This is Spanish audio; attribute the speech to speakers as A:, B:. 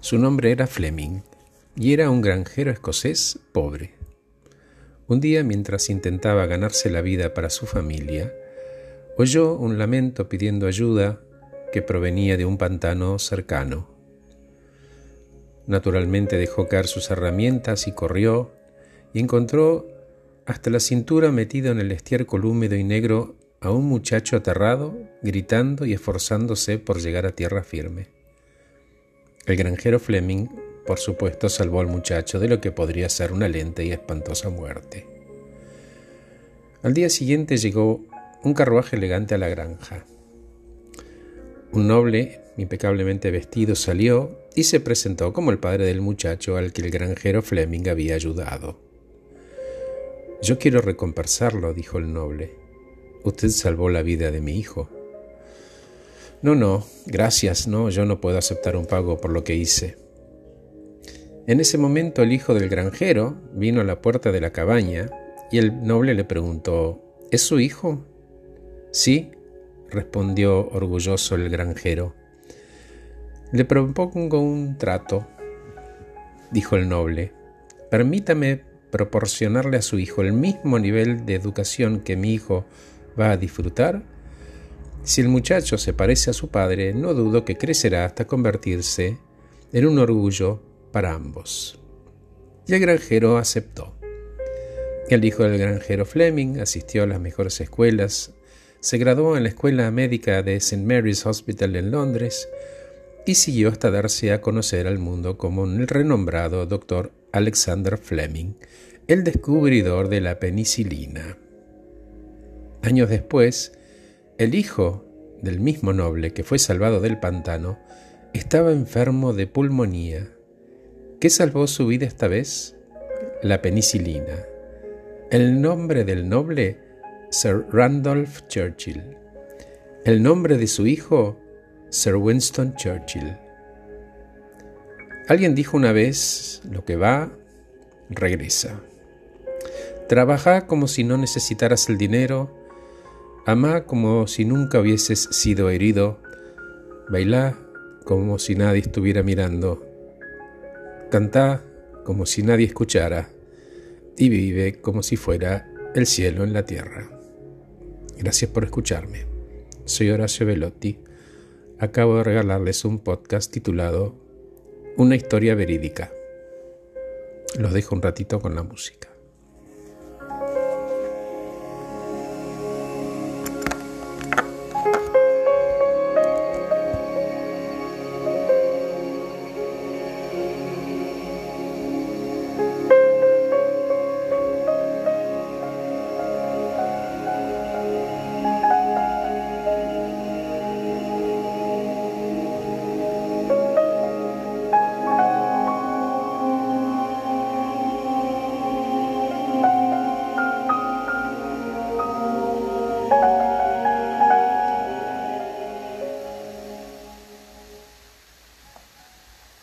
A: Su nombre era Fleming y era un granjero escocés pobre. Un día, mientras intentaba ganarse la vida para su familia, oyó un lamento pidiendo ayuda que provenía de un pantano cercano. Naturalmente dejó caer sus herramientas y corrió, y encontró hasta la cintura metido en el estiércol húmedo y negro a un muchacho aterrado, gritando y esforzándose por llegar a tierra firme. El granjero Fleming, por supuesto, salvó al muchacho de lo que podría ser una lenta y espantosa muerte. Al día siguiente llegó un carruaje elegante a la granja. Un noble, impecablemente vestido, salió y se presentó como el padre del muchacho al que el granjero Fleming había ayudado. Yo quiero recompensarlo, dijo el noble. Usted salvó la vida de mi hijo. No, no, gracias, no, yo no puedo aceptar un pago por lo que hice. En ese momento el hijo del granjero vino a la puerta de la cabaña y el noble le preguntó, ¿Es su hijo? Sí, respondió orgulloso el granjero. Le propongo un trato, dijo el noble. Permítame proporcionarle a su hijo el mismo nivel de educación que mi hijo va a disfrutar. Si el muchacho se parece a su padre, no dudo que crecerá hasta convertirse en un orgullo para ambos. Y el granjero aceptó. El hijo del granjero Fleming asistió a las mejores escuelas, se graduó en la Escuela Médica de St. Mary's Hospital en Londres y siguió hasta darse a conocer al mundo como el renombrado doctor Alexander Fleming, el descubridor de la penicilina. Años después, el hijo del mismo noble que fue salvado del pantano estaba enfermo de pulmonía. ¿Qué salvó su vida esta vez? La penicilina. El nombre del noble, Sir Randolph Churchill. El nombre de su hijo, Sir Winston Churchill. Alguien dijo una vez, lo que va, regresa. Trabaja como si no necesitaras el dinero, ama como si nunca hubieses sido herido, baila como si nadie estuviera mirando, canta como si nadie escuchara y vive como si fuera el cielo en la tierra. Gracias por escucharme. Soy Horacio Velotti. Acabo de regalarles un podcast titulado Una historia verídica. Los dejo un ratito con la música.